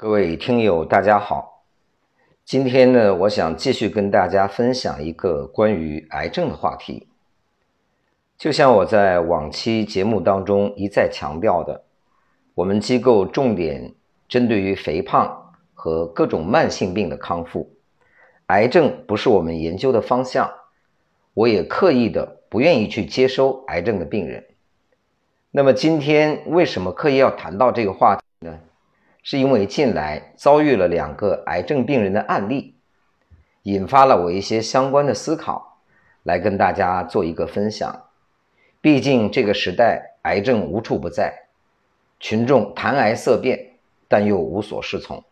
各位听友，大家好。今天呢，我想继续跟大家分享一个关于癌症的话题。就像我在往期节目当中一再强调的，我们机构重点针对于肥胖和各种慢性病的康复，癌症不是我们研究的方向。我也刻意的不愿意去接收癌症的病人。那么今天为什么刻意要谈到这个话题？是因为近来遭遇了两个癌症病人的案例，引发了我一些相关的思考，来跟大家做一个分享。毕竟这个时代癌症无处不在，群众谈癌色变，但又无所适从。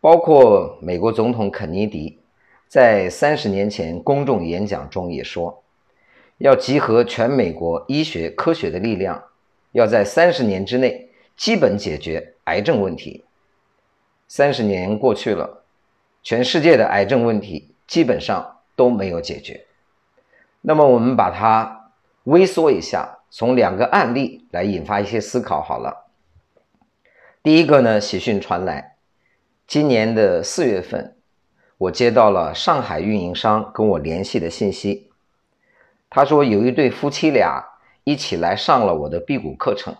包括美国总统肯尼迪在三十年前公众演讲中也说，要集合全美国医学科学的力量，要在三十年之内基本解决。癌症问题，三十年过去了，全世界的癌症问题基本上都没有解决。那么我们把它微缩一下，从两个案例来引发一些思考。好了，第一个呢，喜讯传来，今年的四月份，我接到了上海运营商跟我联系的信息，他说有一对夫妻俩一起来上了我的辟谷课程，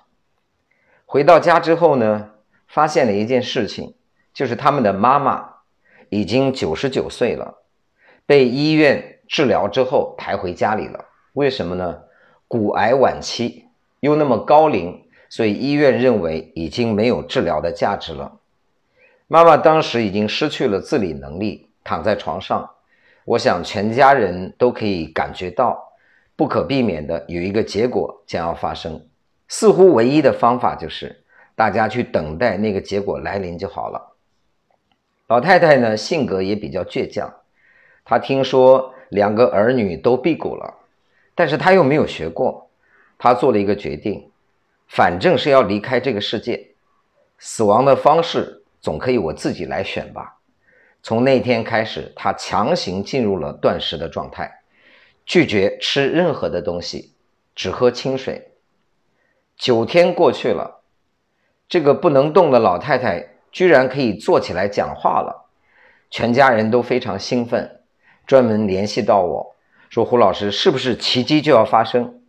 回到家之后呢。发现了一件事情，就是他们的妈妈已经九十九岁了，被医院治疗之后抬回家里了。为什么呢？骨癌晚期又那么高龄，所以医院认为已经没有治疗的价值了。妈妈当时已经失去了自理能力，躺在床上。我想全家人都可以感觉到，不可避免的有一个结果将要发生。似乎唯一的方法就是。大家去等待那个结果来临就好了。老太太呢，性格也比较倔强。她听说两个儿女都辟谷了，但是她又没有学过。她做了一个决定，反正是要离开这个世界，死亡的方式总可以我自己来选吧。从那天开始，她强行进入了断食的状态，拒绝吃任何的东西，只喝清水。九天过去了。这个不能动的老太太居然可以坐起来讲话了，全家人都非常兴奋，专门联系到我说：“胡老师，是不是奇迹就要发生？”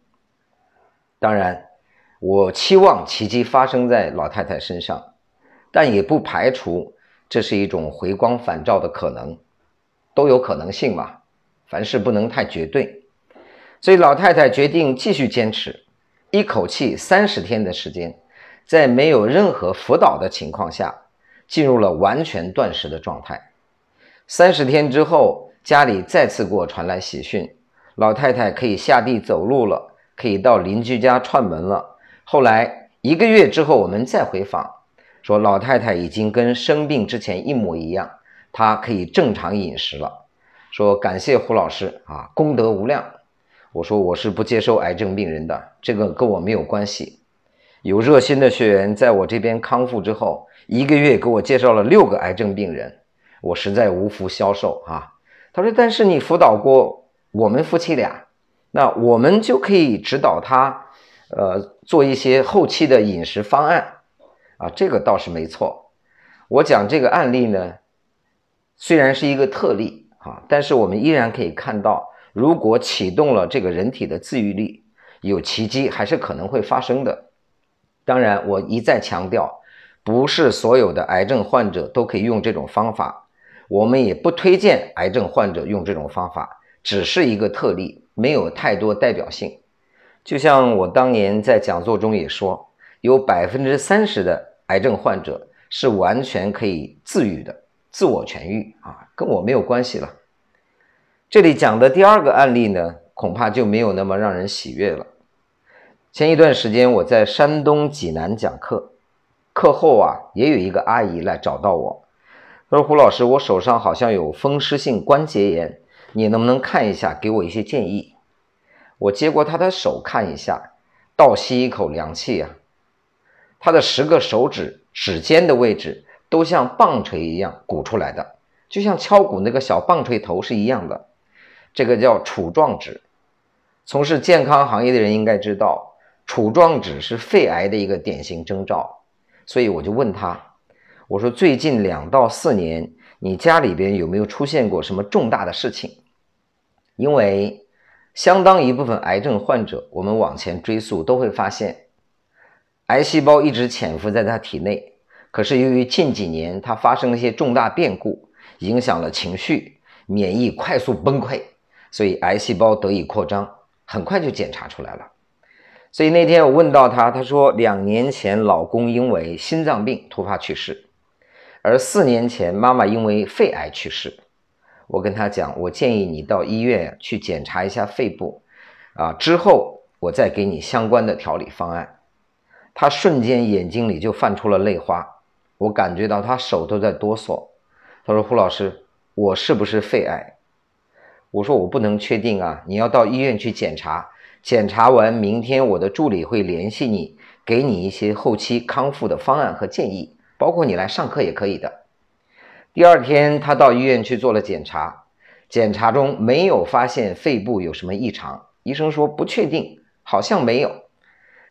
当然，我期望奇迹发生在老太太身上，但也不排除这是一种回光返照的可能，都有可能性嘛。凡事不能太绝对，所以老太太决定继续坚持，一口气三十天的时间。在没有任何辅导的情况下，进入了完全断食的状态。三十天之后，家里再次给我传来喜讯，老太太可以下地走路了，可以到邻居家串门了。后来一个月之后，我们再回访，说老太太已经跟生病之前一模一样，她可以正常饮食了。说感谢胡老师啊，功德无量。我说我是不接受癌症病人的，这个跟我没有关系。有热心的学员在我这边康复之后，一个月给我介绍了六个癌症病人，我实在无福消受啊。他说：“但是你辅导过我们夫妻俩，那我们就可以指导他，呃，做一些后期的饮食方案啊。这个倒是没错。我讲这个案例呢，虽然是一个特例啊，但是我们依然可以看到，如果启动了这个人体的自愈力，有奇迹还是可能会发生的。”当然，我一再强调，不是所有的癌症患者都可以用这种方法，我们也不推荐癌症患者用这种方法，只是一个特例，没有太多代表性。就像我当年在讲座中也说，有百分之三十的癌症患者是完全可以自愈的，自我痊愈啊，跟我没有关系了。这里讲的第二个案例呢，恐怕就没有那么让人喜悦了。前一段时间我在山东济南讲课，课后啊，也有一个阿姨来找到我，她说：“胡老师，我手上好像有风湿性关节炎，你能不能看一下，给我一些建议？”我接过她的手看一下，倒吸一口凉气啊，她的十个手指指尖的位置都像棒槌一样鼓出来的，就像敲鼓那个小棒槌头是一样的，这个叫杵状指。从事健康行业的人应该知道。杵状指是肺癌的一个典型征兆，所以我就问他，我说最近两到四年，你家里边有没有出现过什么重大的事情？因为相当一部分癌症患者，我们往前追溯都会发现，癌细胞一直潜伏在他体内，可是由于近几年他发生了一些重大变故，影响了情绪，免疫快速崩溃，所以癌细胞得以扩张，很快就检查出来了。所以那天我问到他，他说两年前老公因为心脏病突发去世。而四年前，妈妈因为肺癌去世。我跟他讲，我建议你到医院去检查一下肺部，啊，之后我再给你相关的调理方案。他瞬间眼睛里就泛出了泪花，我感觉到他手都在哆嗦。他说：“胡老师，我是不是肺癌？”我说：“我不能确定啊，你要到医院去检查。检查完，明天我的助理会联系你，给你一些后期康复的方案和建议。”包括你来上课也可以的。第二天，他到医院去做了检查，检查中没有发现肺部有什么异常，医生说不确定，好像没有。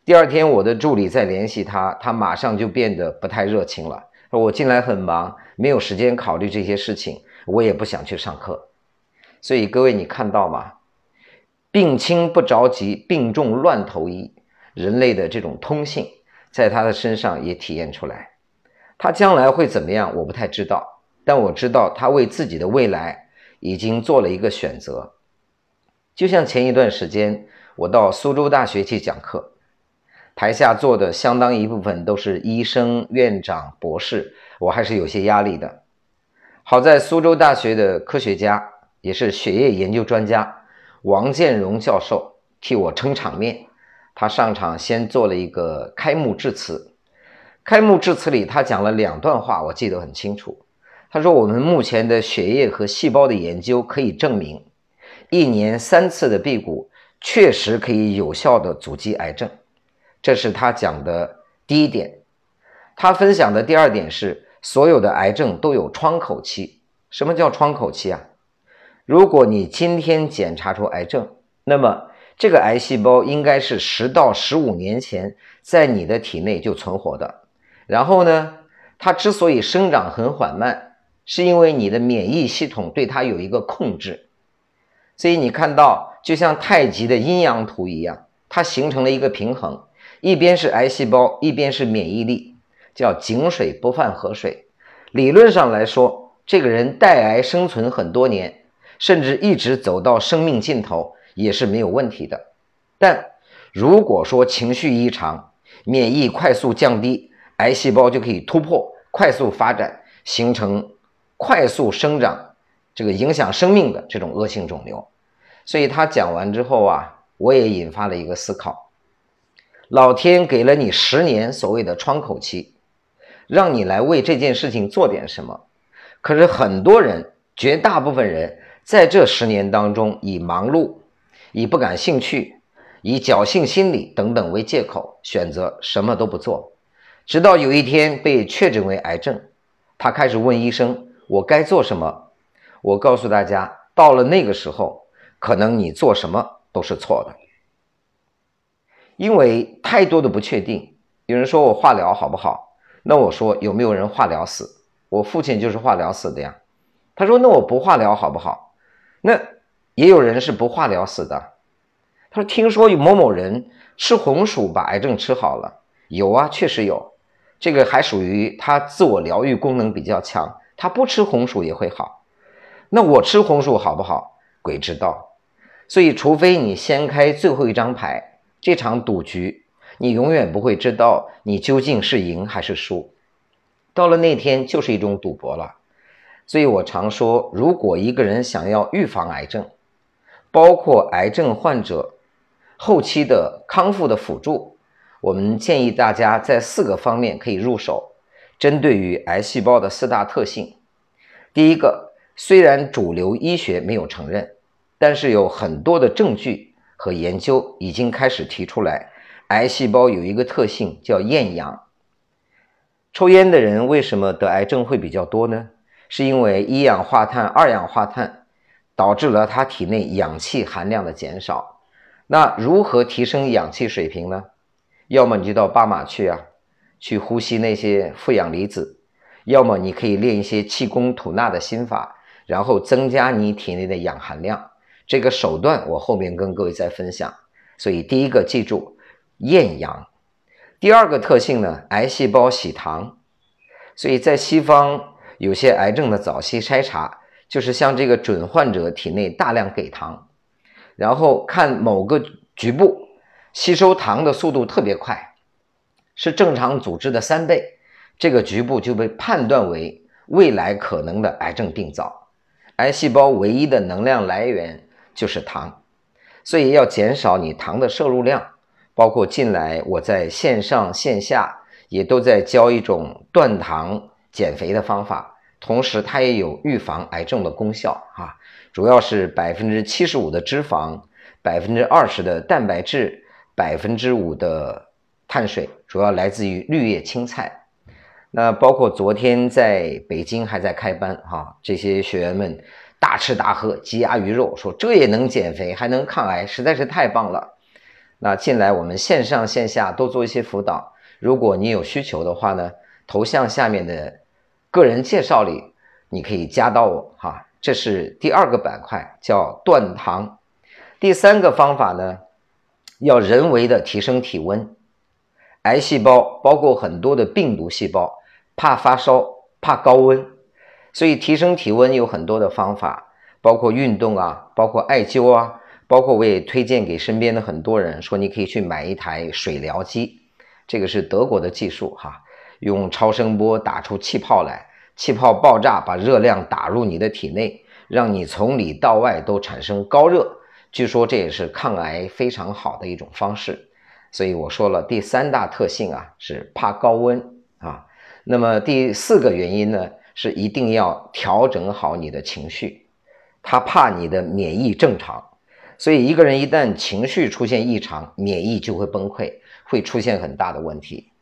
第二天，我的助理再联系他，他马上就变得不太热情了，说我进来很忙，没有时间考虑这些事情，我也不想去上课。所以各位，你看到吗？病轻不着急，病重乱投医，人类的这种通性，在他的身上也体现出来。他将来会怎么样？我不太知道，但我知道他为自己的未来已经做了一个选择。就像前一段时间，我到苏州大学去讲课，台下坐的相当一部分都是医生、院长、博士，我还是有些压力的。好在苏州大学的科学家，也是血液研究专家王建荣教授替我撑场面，他上场先做了一个开幕致辞。开幕致辞里，他讲了两段话，我记得很清楚。他说：“我们目前的血液和细胞的研究可以证明，一年三次的辟谷确实可以有效的阻击癌症。”这是他讲的第一点。他分享的第二点是，所有的癌症都有窗口期。什么叫窗口期啊？如果你今天检查出癌症，那么这个癌细胞应该是十到十五年前在你的体内就存活的。然后呢，它之所以生长很缓慢，是因为你的免疫系统对它有一个控制。所以你看到，就像太极的阴阳图一样，它形成了一个平衡，一边是癌细胞，一边是免疫力，叫井水不犯河水。理论上来说，这个人带癌生存很多年，甚至一直走到生命尽头也是没有问题的。但如果说情绪异常，免疫快速降低，癌细胞就可以突破、快速发展，形成快速生长，这个影响生命的这种恶性肿瘤。所以他讲完之后啊，我也引发了一个思考：老天给了你十年所谓的窗口期，让你来为这件事情做点什么。可是很多人，绝大部分人在这十年当中，以忙碌、以不感兴趣、以侥幸心理等等为借口，选择什么都不做。直到有一天被确诊为癌症，他开始问医生：“我该做什么？”我告诉大家，到了那个时候，可能你做什么都是错的，因为太多的不确定。有人说我化疗好不好？那我说有没有人化疗死？我父亲就是化疗死的呀。他说：“那我不化疗好不好？”那也有人是不化疗死的。他说：“听说有某某人吃红薯把癌症吃好了。”有啊，确实有。这个还属于他自我疗愈功能比较强，他不吃红薯也会好。那我吃红薯好不好？鬼知道。所以，除非你掀开最后一张牌，这场赌局，你永远不会知道你究竟是赢还是输。到了那天，就是一种赌博了。所以我常说，如果一个人想要预防癌症，包括癌症患者后期的康复的辅助。我们建议大家在四个方面可以入手，针对于癌细胞的四大特性。第一个，虽然主流医学没有承认，但是有很多的证据和研究已经开始提出来，癌细胞有一个特性叫厌氧。抽烟的人为什么得癌症会比较多呢？是因为一氧化碳、二氧化碳导致了他体内氧气含量的减少。那如何提升氧气水平呢？要么你就到巴马去啊，去呼吸那些负氧离子；要么你可以练一些气功吐纳的心法，然后增加你体内的氧含量。这个手段我后面跟各位再分享。所以第一个记住厌氧，第二个特性呢，癌细胞喜糖。所以在西方有些癌症的早期筛查，就是像这个准患者体内大量给糖，然后看某个局部吸收糖的速度特别快，是正常组织的三倍。这个局部就被判断为未来可能的癌症病灶，癌细胞唯一的能量来源就是糖，所以要减少你糖的摄入量。包括近来我在线上线下也都在教一种断糖减肥的方法，同时它也有预防癌症的功效啊。主要是百分之七十五的脂肪，百分之二十的蛋白质，百分之五的碳水，主要来自于绿叶青菜。那包括昨天在北京还在开班哈，这些学员们大吃大喝鸡鸭鱼肉，说这也能减肥，还能抗癌，实在是太棒了。那进来我们线上线下都做一些辅导，如果你有需求的话呢，头像下面的个人介绍里你可以加到我哈。这是第二个板块叫断糖，第三个方法呢，要人为的提升体温。癌细胞包括很多的病毒细胞，怕发烧，怕高温，所以提升体温有很多的方法，包括运动啊，包括艾灸啊，包括我也推荐给身边的很多人说，你可以去买一台水疗机，这个是德国的技术哈，用超声波打出气泡来，气泡爆炸，把热量打入你的体内，让你从里到外都产生高热，据说这也是抗癌非常好的一种方式。所以我说了，第三大特性啊是怕高温啊。那么第四个原因呢是一定要调整好你的情绪，他怕你的免疫正常。所以一个人一旦情绪出现异常，免疫就会崩溃，会出现很大的问题。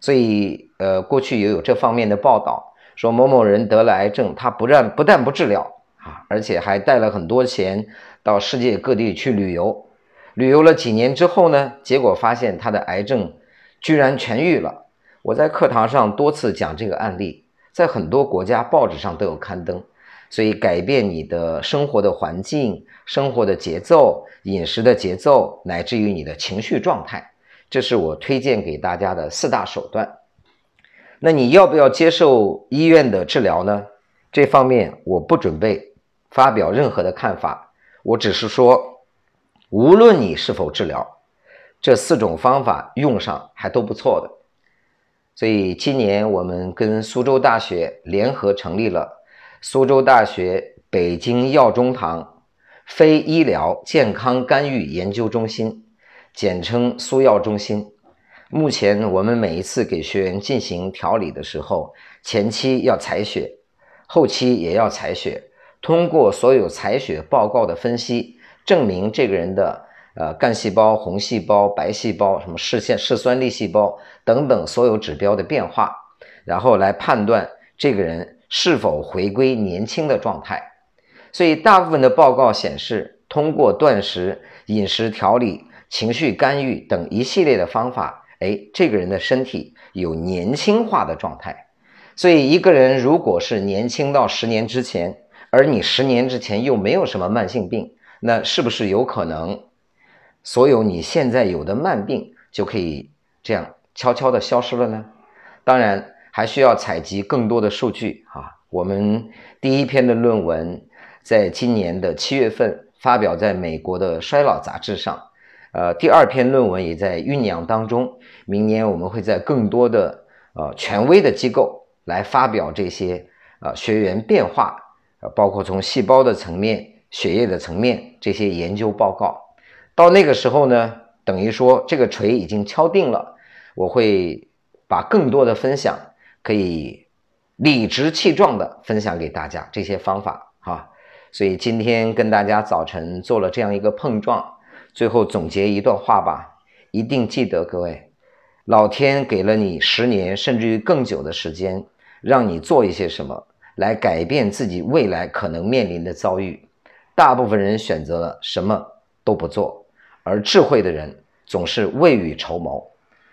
所以呃，过去也有这方面的报道，说某某人得了癌症，他不但不但不治疗啊，而且还带了很多钱到世界各地去旅游。旅游了几年之后呢？结果发现他的癌症居然痊愈了。我在课堂上多次讲这个案例，在很多国家报纸上都有刊登。所以，改变你的生活的环境、生活的节奏、饮食的节奏，乃至于你的情绪状态，这是我推荐给大家的四大手段。那你要不要接受医院的治疗呢？这方面我不准备发表任何的看法，我只是说。无论你是否治疗，这四种方法用上还都不错的。所以今年我们跟苏州大学联合成立了苏州大学北京药中堂非医疗健康干预研究中心，简称苏药中心。目前我们每一次给学员进行调理的时候，前期要采血，后期也要采血，通过所有采血报告的分析。证明这个人的呃干细胞、红细胞、白细胞、什么视线视酸粒细胞等等所有指标的变化，然后来判断这个人是否回归年轻的状态。所以大部分的报告显示，通过断食、饮食调理、情绪干预等一系列的方法，哎，这个人的身体有年轻化的状态。所以一个人如果是年轻到十年之前，而你十年之前又没有什么慢性病。那是不是有可能，所有你现在有的慢病就可以这样悄悄的消失了呢？当然，还需要采集更多的数据啊。我们第一篇的论文在今年的七月份发表在美国的衰老杂志上，呃，第二篇论文也在酝酿当中。明年我们会在更多的呃权威的机构来发表这些呃学员变化，呃，包括从细胞的层面。血液的层面这些研究报告，到那个时候呢，等于说这个锤已经敲定了。我会把更多的分享，可以理直气壮的分享给大家这些方法哈。所以今天跟大家早晨做了这样一个碰撞，最后总结一段话吧，一定记得各位，老天给了你十年甚至于更久的时间，让你做一些什么来改变自己未来可能面临的遭遇。大部分人选择了什么都不做，而智慧的人总是未雨绸缪。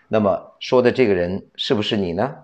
那么说的这个人是不是你呢？